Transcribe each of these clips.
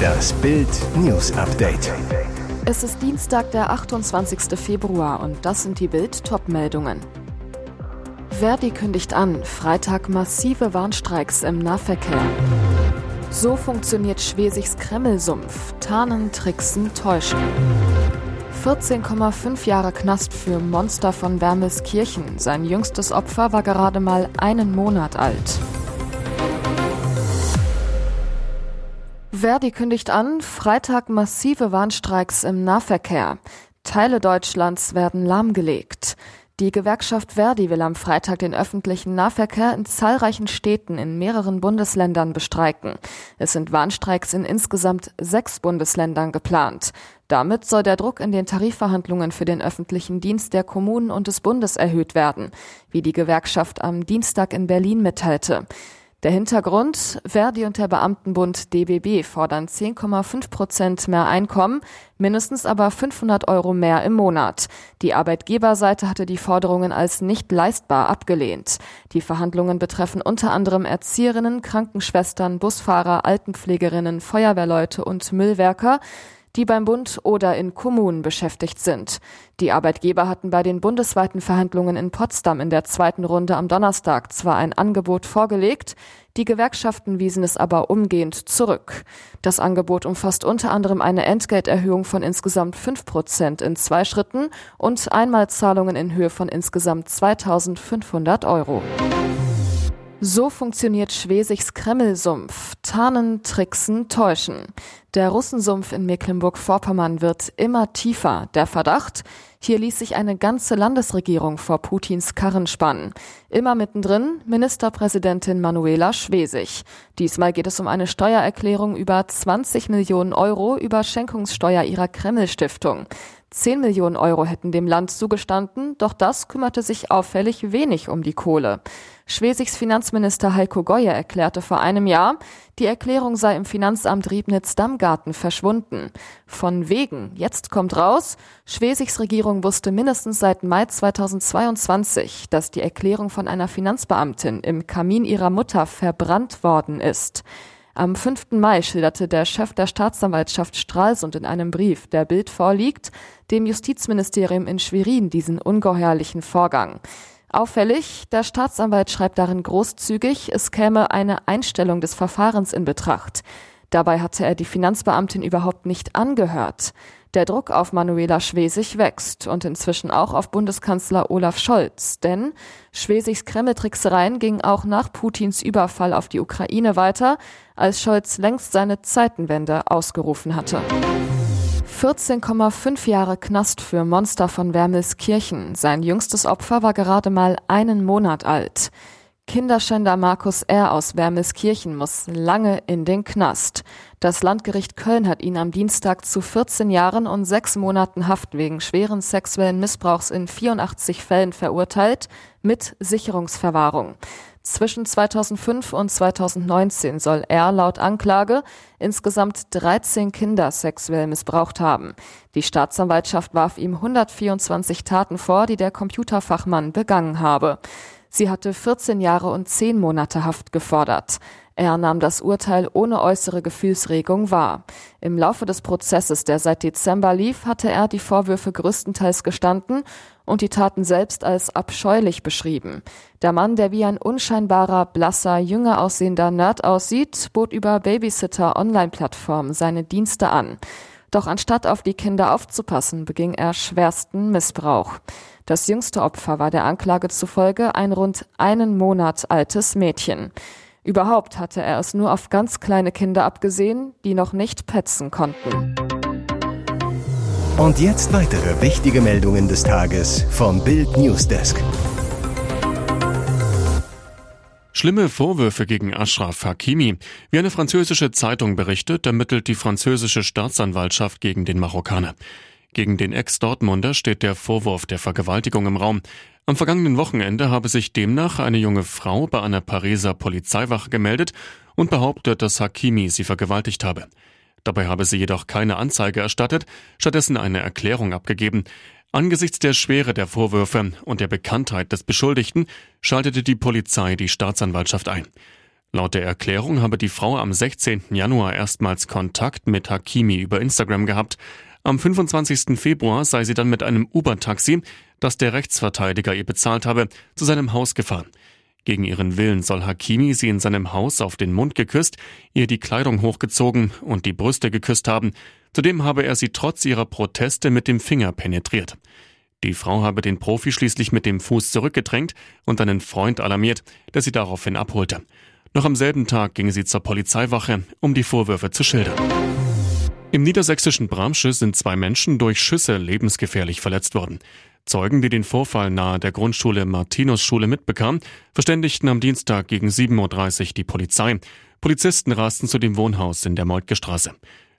Das Bild News Update. Es ist Dienstag, der 28. Februar und das sind die Bild Topmeldungen. Verdi kündigt an, Freitag massive Warnstreiks im Nahverkehr. So funktioniert Schwesigs Kremmelsumpf. Tarnen, Tricksen, Täuschen. 14,5 Jahre Knast für Monster von Wermelskirchen. Sein jüngstes Opfer war gerade mal einen Monat alt. Verdi kündigt an, Freitag massive Warnstreiks im Nahverkehr. Teile Deutschlands werden lahmgelegt. Die Gewerkschaft Verdi will am Freitag den öffentlichen Nahverkehr in zahlreichen Städten in mehreren Bundesländern bestreiken. Es sind Warnstreiks in insgesamt sechs Bundesländern geplant. Damit soll der Druck in den Tarifverhandlungen für den öffentlichen Dienst der Kommunen und des Bundes erhöht werden, wie die Gewerkschaft am Dienstag in Berlin mitteilte. Der Hintergrund, Verdi und der Beamtenbund DBB fordern 10,5 Prozent mehr Einkommen, mindestens aber 500 Euro mehr im Monat. Die Arbeitgeberseite hatte die Forderungen als nicht leistbar abgelehnt. Die Verhandlungen betreffen unter anderem Erzieherinnen, Krankenschwestern, Busfahrer, Altenpflegerinnen, Feuerwehrleute und Müllwerker die beim Bund oder in Kommunen beschäftigt sind. Die Arbeitgeber hatten bei den bundesweiten Verhandlungen in Potsdam in der zweiten Runde am Donnerstag zwar ein Angebot vorgelegt, die Gewerkschaften wiesen es aber umgehend zurück. Das Angebot umfasst unter anderem eine Entgelterhöhung von insgesamt fünf Prozent in zwei Schritten und Einmalzahlungen in Höhe von insgesamt 2500 Euro. So funktioniert Schwesigs Kremmelsumpf. Tarnen, tricksen, täuschen. Der Russensumpf in Mecklenburg-Vorpommern wird immer tiefer. Der Verdacht? Hier ließ sich eine ganze Landesregierung vor Putins Karren spannen. Immer mittendrin Ministerpräsidentin Manuela Schwesig. Diesmal geht es um eine Steuererklärung über 20 Millionen Euro über Schenkungssteuer ihrer Kreml-Stiftung. 10 Millionen Euro hätten dem Land zugestanden, doch das kümmerte sich auffällig wenig um die Kohle. Schwesigs Finanzminister Heiko Goye erklärte vor einem Jahr, die Erklärung sei im Finanzamt Riebnitz-Dammgarten verschwunden. Von wegen. Jetzt kommt raus, Schwesigs Regierung wusste mindestens seit Mai 2022, dass die Erklärung von einer Finanzbeamtin im Kamin ihrer Mutter verbrannt worden ist. Am 5. Mai schilderte der Chef der Staatsanwaltschaft Stralsund in einem Brief, der Bild vorliegt, dem Justizministerium in Schwerin diesen ungeheuerlichen Vorgang. Auffällig, der Staatsanwalt schreibt darin großzügig, es käme eine Einstellung des Verfahrens in Betracht. Dabei hatte er die Finanzbeamtin überhaupt nicht angehört. Der Druck auf Manuela Schwesig wächst und inzwischen auch auf Bundeskanzler Olaf Scholz, denn Schwesigs Kremltricksereien gingen auch nach Putins Überfall auf die Ukraine weiter, als Scholz längst seine Zeitenwende ausgerufen hatte. 14,5 Jahre Knast für Monster von Wermelskirchen. Sein jüngstes Opfer war gerade mal einen Monat alt. Kinderschänder Markus R. aus Wermelskirchen muss lange in den Knast. Das Landgericht Köln hat ihn am Dienstag zu 14 Jahren und sechs Monaten Haft wegen schweren sexuellen Missbrauchs in 84 Fällen verurteilt, mit Sicherungsverwahrung. Zwischen 2005 und 2019 soll er laut Anklage insgesamt 13 Kinder sexuell missbraucht haben. Die Staatsanwaltschaft warf ihm 124 Taten vor, die der Computerfachmann begangen habe. Sie hatte 14 Jahre und 10 Monate Haft gefordert. Er nahm das Urteil ohne äußere Gefühlsregung wahr. Im Laufe des Prozesses, der seit Dezember lief, hatte er die Vorwürfe größtenteils gestanden und die Taten selbst als abscheulich beschrieben. Der Mann, der wie ein unscheinbarer, blasser, jünger aussehender Nerd aussieht, bot über Babysitter-Online-Plattformen seine Dienste an. Doch anstatt auf die Kinder aufzupassen, beging er schwersten Missbrauch. Das jüngste Opfer war der Anklage zufolge ein rund einen Monat altes Mädchen. Überhaupt hatte er es nur auf ganz kleine Kinder abgesehen, die noch nicht petzen konnten. Und jetzt weitere wichtige Meldungen des Tages vom Bild Newsdesk. Schlimme Vorwürfe gegen Ashraf Hakimi. Wie eine französische Zeitung berichtet, ermittelt die französische Staatsanwaltschaft gegen den Marokkaner. Gegen den Ex-Dortmunder steht der Vorwurf der Vergewaltigung im Raum. Am vergangenen Wochenende habe sich demnach eine junge Frau bei einer Pariser Polizeiwache gemeldet und behauptet, dass Hakimi sie vergewaltigt habe. Dabei habe sie jedoch keine Anzeige erstattet, stattdessen eine Erklärung abgegeben. Angesichts der Schwere der Vorwürfe und der Bekanntheit des Beschuldigten schaltete die Polizei die Staatsanwaltschaft ein. Laut der Erklärung habe die Frau am 16. Januar erstmals Kontakt mit Hakimi über Instagram gehabt. Am 25. Februar sei sie dann mit einem Uber-Taxi, das der Rechtsverteidiger ihr bezahlt habe, zu seinem Haus gefahren. Gegen ihren Willen soll Hakimi sie in seinem Haus auf den Mund geküsst, ihr die Kleidung hochgezogen und die Brüste geküsst haben. Zudem habe er sie trotz ihrer Proteste mit dem Finger penetriert. Die Frau habe den Profi schließlich mit dem Fuß zurückgedrängt und einen Freund alarmiert, der sie daraufhin abholte. Noch am selben Tag ging sie zur Polizeiwache, um die Vorwürfe zu schildern. Im niedersächsischen Bramsche sind zwei Menschen durch Schüsse lebensgefährlich verletzt worden. Zeugen, die den Vorfall nahe der Grundschule Martinusschule mitbekamen, verständigten am Dienstag gegen 7.30 Uhr die Polizei. Polizisten rasten zu dem Wohnhaus in der Moltke Straße.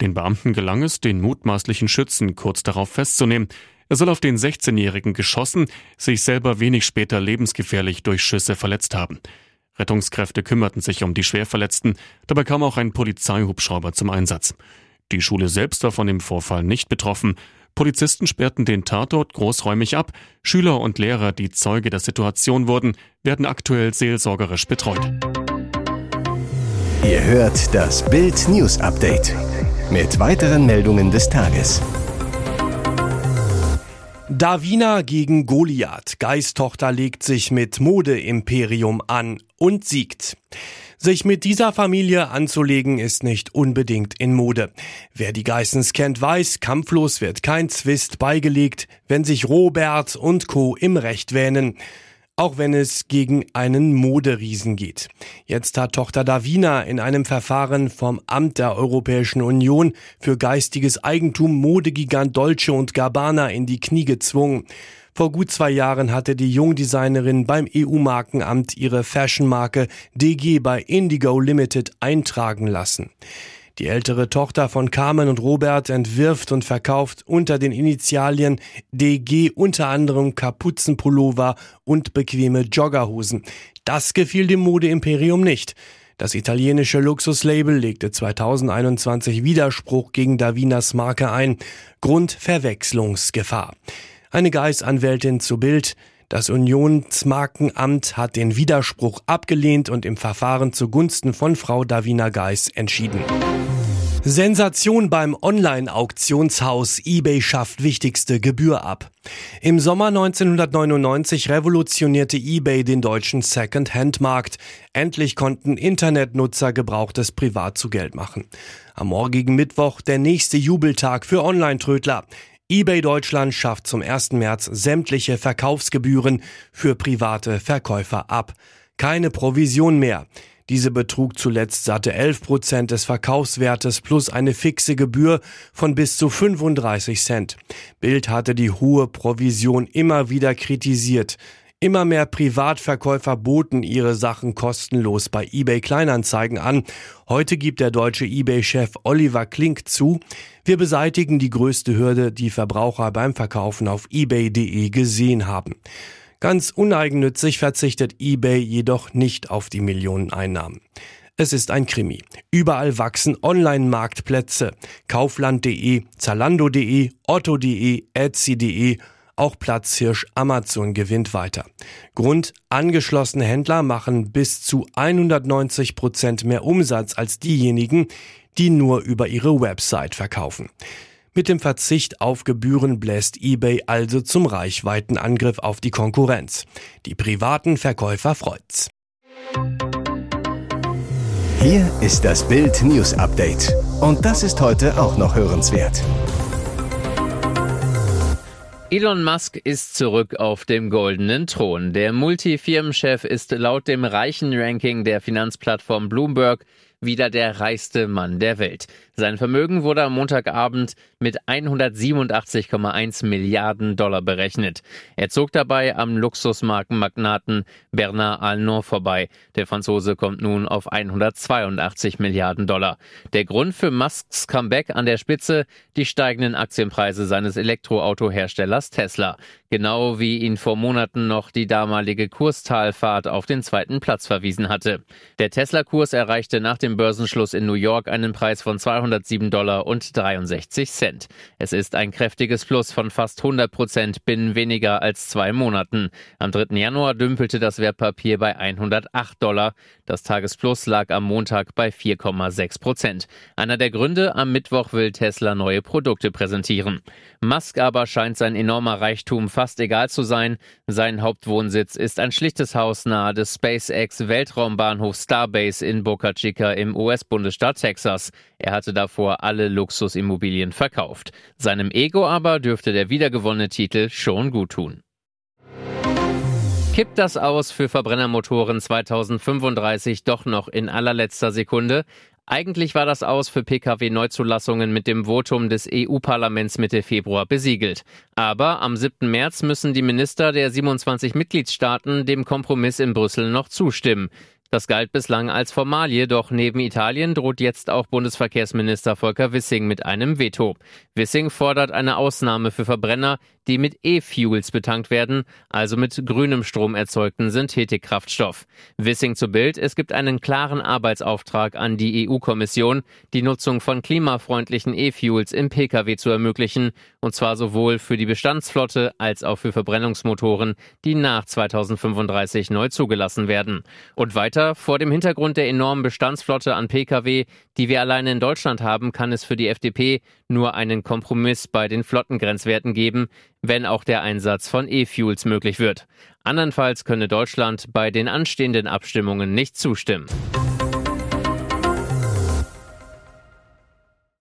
Den Beamten gelang es, den mutmaßlichen Schützen kurz darauf festzunehmen. Er soll auf den 16-Jährigen geschossen, sich selber wenig später lebensgefährlich durch Schüsse verletzt haben. Rettungskräfte kümmerten sich um die Schwerverletzten, dabei kam auch ein Polizeihubschrauber zum Einsatz. Die Schule selbst war von dem Vorfall nicht betroffen. Polizisten sperrten den Tatort großräumig ab. Schüler und Lehrer, die Zeuge der Situation wurden, werden aktuell seelsorgerisch betreut. Ihr hört das Bild News Update mit weiteren Meldungen des Tages. Davina gegen Goliath. Geistochter legt sich mit Modeimperium an und siegt. Sich mit dieser Familie anzulegen ist nicht unbedingt in Mode. Wer die Geissens kennt, weiß, kampflos wird kein Zwist beigelegt, wenn sich Robert und Co. im Recht wähnen auch wenn es gegen einen Moderiesen geht. Jetzt hat Tochter Davina in einem Verfahren vom Amt der Europäischen Union für geistiges Eigentum Modegigant Dolce und Gabbana in die Knie gezwungen. Vor gut zwei Jahren hatte die Jungdesignerin beim EU-Markenamt ihre Fashionmarke DG bei Indigo Limited eintragen lassen. Die ältere Tochter von Carmen und Robert entwirft und verkauft unter den Initialien DG unter anderem Kapuzenpullover und bequeme Joggerhosen. Das gefiel dem Modeimperium nicht. Das italienische Luxuslabel legte 2021 Widerspruch gegen Davinas Marke ein. Grund Verwechslungsgefahr. Eine Geisanwältin zu Bild. Das Unionsmarkenamt hat den Widerspruch abgelehnt und im Verfahren zugunsten von Frau Davina Geis entschieden. Sensation beim Online-Auktionshaus eBay schafft wichtigste Gebühr ab. Im Sommer 1999 revolutionierte eBay den deutschen Second-Hand-Markt. Endlich konnten Internetnutzer Gebrauchtes privat zu Geld machen. Am morgigen Mittwoch der nächste Jubeltag für Online-Trödler eBay Deutschland schafft zum 1. März sämtliche Verkaufsgebühren für private Verkäufer ab. Keine Provision mehr. Diese betrug zuletzt satte 11 Prozent des Verkaufswertes plus eine fixe Gebühr von bis zu 35 Cent. Bild hatte die hohe Provision immer wieder kritisiert. Immer mehr Privatverkäufer boten ihre Sachen kostenlos bei eBay Kleinanzeigen an. Heute gibt der deutsche eBay-Chef Oliver Klink zu, wir beseitigen die größte Hürde, die Verbraucher beim Verkaufen auf ebay.de gesehen haben. Ganz uneigennützig verzichtet eBay jedoch nicht auf die Millioneneinnahmen. Es ist ein Krimi. Überall wachsen Online-Marktplätze. Kaufland.de, Zalando.de, Otto.de, Etsy.de auch Platzhirsch Amazon gewinnt weiter. Grund, angeschlossene Händler machen bis zu 190 Prozent mehr Umsatz als diejenigen, die nur über ihre Website verkaufen. Mit dem Verzicht auf Gebühren bläst eBay also zum Reichweitenangriff auf die Konkurrenz. Die privaten Verkäufer freut's. Hier ist das Bild News Update. Und das ist heute auch noch hörenswert. Elon Musk ist zurück auf dem goldenen Thron. Der Multifirmenchef ist laut dem reichen Ranking der Finanzplattform Bloomberg wieder der reichste Mann der Welt. Sein Vermögen wurde am Montagabend mit 187,1 Milliarden Dollar berechnet. Er zog dabei am Luxusmarkenmagnaten Bernard Arnault vorbei. Der Franzose kommt nun auf 182 Milliarden Dollar. Der Grund für Musks Comeback an der Spitze die steigenden Aktienpreise seines Elektroautoherstellers Tesla. genau wie ihn vor Monaten noch die damalige Kurstalfahrt auf den zweiten Platz verwiesen hatte. Der Tesla-Kurs erreichte nach dem Börsenschluss in New York einen Preis von 207 Dollar und 63 Cent. Es ist ein kräftiges Plus von fast 100 Prozent binnen weniger als zwei Monaten. Am 3. Januar dümpelte das Wertpapier bei 108 Dollar. Das Tagesplus lag am Montag bei 4,6 Prozent. Einer der Gründe, am Mittwoch will Tesla neue Produkte präsentieren. Musk aber scheint sein enormer Reichtum fast egal zu sein. Sein Hauptwohnsitz ist ein schlichtes Haus nahe des SpaceX Weltraumbahnhofs Starbase in Boca Chica im US-Bundesstaat Texas. Er hatte davor alle Luxusimmobilien verkauft. Seinem Ego aber dürfte der wiedergewonnene Titel schon gut tun. Kippt das aus für Verbrennermotoren 2035 doch noch in allerletzter Sekunde? Eigentlich war das Aus für Pkw-Neuzulassungen mit dem Votum des EU-Parlaments Mitte Februar besiegelt. Aber am 7. März müssen die Minister der 27 Mitgliedstaaten dem Kompromiss in Brüssel noch zustimmen. Das galt bislang als Formalie, doch neben Italien droht jetzt auch Bundesverkehrsminister Volker Wissing mit einem Veto. Wissing fordert eine Ausnahme für Verbrenner, die mit E-Fuels betankt werden, also mit grünem Strom erzeugten Synthetikkraftstoff. Wissing zu Bild, es gibt einen klaren Arbeitsauftrag an die EU-Kommission, die Nutzung von klimafreundlichen E-Fuels im Pkw zu ermöglichen, und zwar sowohl für die Bestandsflotte als auch für Verbrennungsmotoren, die nach 2035 neu zugelassen werden. Und weiter, vor dem Hintergrund der enormen Bestandsflotte an Pkw, die wir alleine in Deutschland haben, kann es für die FDP nur einen Kompromiss bei den Flottengrenzwerten geben, wenn auch der Einsatz von E-Fuels möglich wird. Andernfalls könne Deutschland bei den anstehenden Abstimmungen nicht zustimmen.